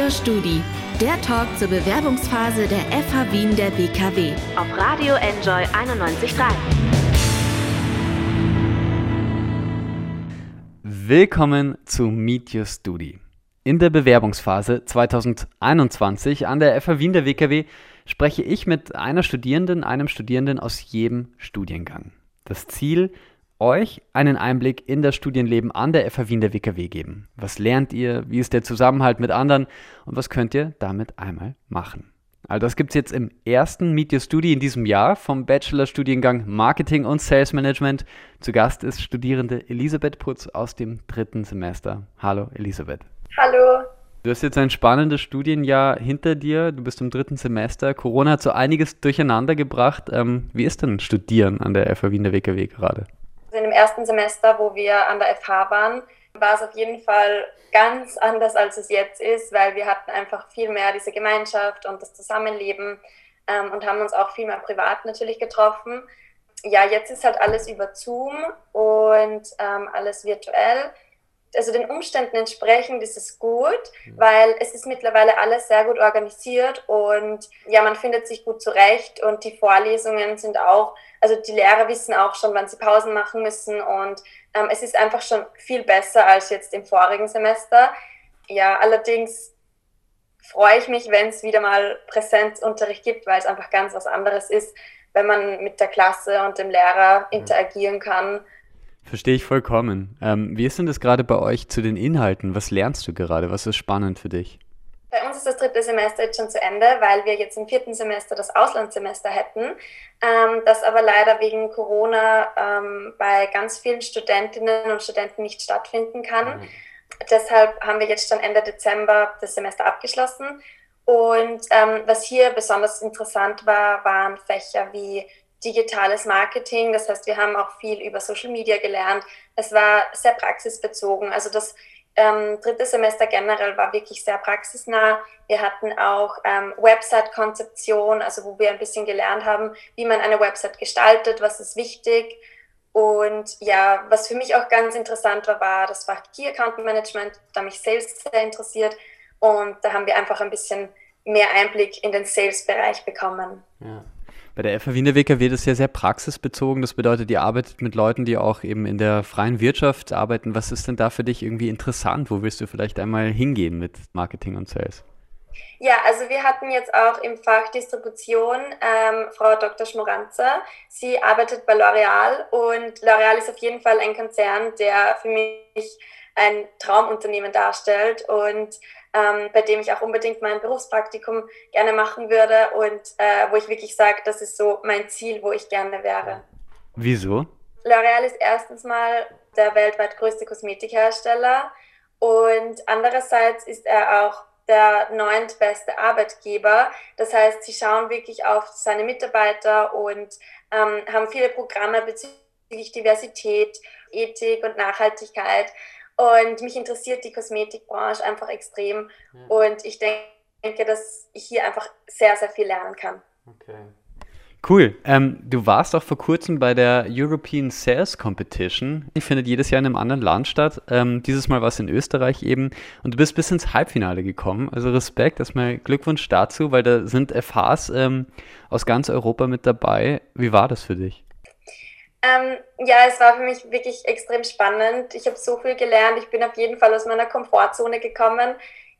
Your Studi, der Talk zur Bewerbungsphase der FH Wien der BKW auf Radio Enjoy 91.3. Willkommen zu Meet Your Studi. In der Bewerbungsphase 2021 an der FH Wien der WKW spreche ich mit einer Studierenden, einem Studierenden aus jedem Studiengang. Das Ziel, euch einen Einblick in das Studienleben an der FH Wien der WKW geben. Was lernt ihr? Wie ist der Zusammenhalt mit anderen? Und was könnt ihr damit einmal machen? All das gibt es jetzt im ersten Meet Your Studi in diesem Jahr vom Bachelorstudiengang Marketing und Sales Management. Zu Gast ist Studierende Elisabeth Putz aus dem dritten Semester. Hallo Elisabeth. Hallo. Du hast jetzt ein spannendes Studienjahr hinter dir. Du bist im dritten Semester. Corona hat so einiges durcheinander gebracht. Ähm, wie ist denn Studieren an der FH Wien der WKW gerade? In dem ersten Semester, wo wir an der FH waren, war es auf jeden Fall ganz anders, als es jetzt ist, weil wir hatten einfach viel mehr diese Gemeinschaft und das Zusammenleben ähm, und haben uns auch viel mehr privat natürlich getroffen. Ja, jetzt ist halt alles über Zoom und ähm, alles virtuell also den Umständen entsprechend ist es gut, mhm. weil es ist mittlerweile alles sehr gut organisiert und ja, man findet sich gut zurecht und die Vorlesungen sind auch, also die Lehrer wissen auch schon, wann sie Pausen machen müssen und ähm, es ist einfach schon viel besser als jetzt im vorigen Semester. Ja, allerdings freue ich mich, wenn es wieder mal Präsenzunterricht gibt, weil es einfach ganz was anderes ist, wenn man mit der Klasse und dem Lehrer mhm. interagieren kann Verstehe ich vollkommen. Ähm, wie ist denn das gerade bei euch zu den Inhalten? Was lernst du gerade? Was ist spannend für dich? Bei uns ist das dritte Semester jetzt schon zu Ende, weil wir jetzt im vierten Semester das Auslandssemester hätten, ähm, das aber leider wegen Corona ähm, bei ganz vielen Studentinnen und Studenten nicht stattfinden kann. Mhm. Deshalb haben wir jetzt schon Ende Dezember das Semester abgeschlossen. Und ähm, was hier besonders interessant war, waren Fächer wie digitales Marketing. Das heißt, wir haben auch viel über Social Media gelernt. Es war sehr praxisbezogen. Also das ähm, dritte Semester generell war wirklich sehr praxisnah. Wir hatten auch ähm, Website-Konzeption, also wo wir ein bisschen gelernt haben, wie man eine Website gestaltet, was ist wichtig. Und ja, was für mich auch ganz interessant war, war das Fach Key Account Management, da mich Sales sehr interessiert. Und da haben wir einfach ein bisschen mehr Einblick in den Sales-Bereich bekommen. Ja. Bei der FH Wiener WKW ist ja sehr praxisbezogen. Das bedeutet, ihr arbeitet mit Leuten, die auch eben in der freien Wirtschaft arbeiten. Was ist denn da für dich irgendwie interessant? Wo willst du vielleicht einmal hingehen mit Marketing und Sales? Ja, also wir hatten jetzt auch im Fach Distribution ähm, Frau Dr. Schmoranzer. Sie arbeitet bei L'Oreal und L'Oreal ist auf jeden Fall ein Konzern, der für mich ein Traumunternehmen darstellt und ähm, bei dem ich auch unbedingt mein Berufspraktikum gerne machen würde und äh, wo ich wirklich sage, das ist so mein Ziel, wo ich gerne wäre. Wieso? L'Oreal ist erstens mal der weltweit größte Kosmetikhersteller und andererseits ist er auch der neuntbeste Arbeitgeber. Das heißt, sie schauen wirklich auf seine Mitarbeiter und ähm, haben viele Programme bezüglich Diversität, Ethik und Nachhaltigkeit. Und mich interessiert die Kosmetikbranche einfach extrem. Ja. Und ich denke, dass ich hier einfach sehr, sehr viel lernen kann. Okay. Cool. Ähm, du warst auch vor kurzem bei der European Sales Competition. Die findet jedes Jahr in einem anderen Land statt. Ähm, dieses Mal war es in Österreich eben. Und du bist bis ins Halbfinale gekommen. Also Respekt, erstmal Glückwunsch dazu, weil da sind FHs ähm, aus ganz Europa mit dabei. Wie war das für dich? Ähm, ja, es war für mich wirklich extrem spannend. Ich habe so viel gelernt. Ich bin auf jeden Fall aus meiner Komfortzone gekommen.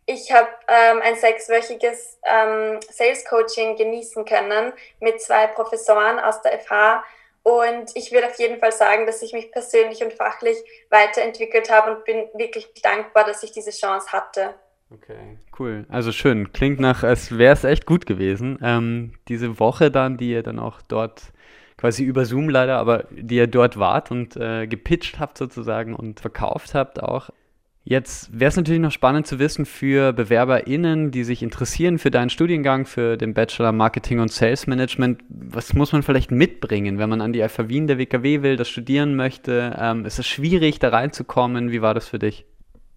Ich habe ähm, ein sechswöchiges ähm, Sales Coaching genießen können mit zwei Professoren aus der FH. Und ich würde auf jeden Fall sagen, dass ich mich persönlich und fachlich weiterentwickelt habe und bin wirklich dankbar, dass ich diese Chance hatte. Okay, cool. Also schön. Klingt nach, als wäre es echt gut gewesen. Ähm, diese Woche dann, die ihr dann auch dort quasi über Zoom leider, aber die ihr dort wart und äh, gepitcht habt sozusagen und verkauft habt auch. Jetzt wäre es natürlich noch spannend zu wissen für BewerberInnen, die sich interessieren für deinen Studiengang, für den Bachelor Marketing und Sales Management. Was muss man vielleicht mitbringen, wenn man an die FH Wien der WKW will, das studieren möchte? Ähm, ist es schwierig, da reinzukommen? Wie war das für dich?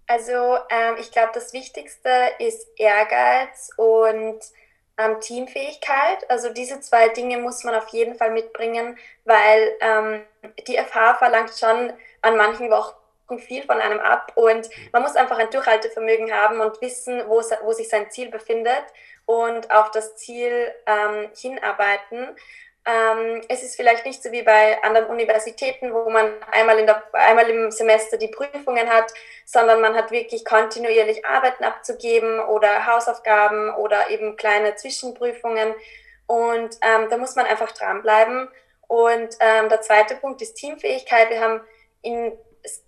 Also, ähm, ich glaube, das Wichtigste ist Ehrgeiz und ähm, Teamfähigkeit. Also diese zwei Dinge muss man auf jeden Fall mitbringen, weil ähm, die FH verlangt schon an manchen Wochen viel von einem ab und man muss einfach ein Durchhaltevermögen haben und wissen, wo, wo sich sein Ziel befindet und auf das Ziel ähm, hinarbeiten. Ähm, es ist vielleicht nicht so wie bei anderen Universitäten, wo man einmal, in der, einmal im Semester die Prüfungen hat, sondern man hat wirklich kontinuierlich Arbeiten abzugeben oder Hausaufgaben oder eben kleine Zwischenprüfungen. Und ähm, da muss man einfach dranbleiben. Und ähm, der zweite Punkt ist Teamfähigkeit. Wir haben in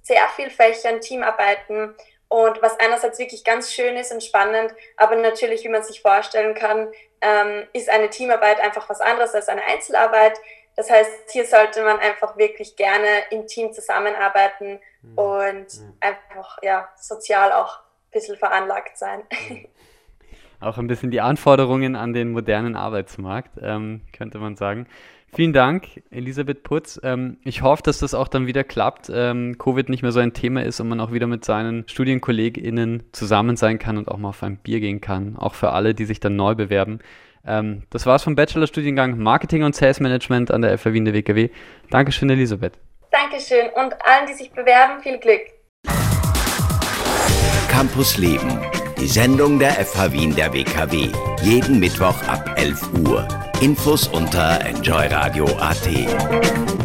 sehr vielen Fächern Teamarbeiten und was einerseits wirklich ganz schön ist und spannend, aber natürlich, wie man sich vorstellen kann, ähm, ist eine Teamarbeit einfach was anderes als eine Einzelarbeit. Das heißt, hier sollte man einfach wirklich gerne im Team zusammenarbeiten mhm. und mhm. einfach ja, sozial auch ein bisschen veranlagt sein. Mhm. Auch ein bisschen die Anforderungen an den modernen Arbeitsmarkt, ähm, könnte man sagen. Vielen Dank, Elisabeth Putz. Ähm, ich hoffe, dass das auch dann wieder klappt, ähm, Covid nicht mehr so ein Thema ist und man auch wieder mit seinen StudienkollegInnen zusammen sein kann und auch mal auf ein Bier gehen kann. Auch für alle, die sich dann neu bewerben. Ähm, das war's vom Bachelorstudiengang Marketing und Sales Management an der FH Wien der WKW. Dankeschön, Elisabeth. Dankeschön und allen, die sich bewerben, viel Glück. Campus Leben, die Sendung der FH Wien der WKW. Jeden Mittwoch ab 11 Uhr. Infos unter enjoyradio.at.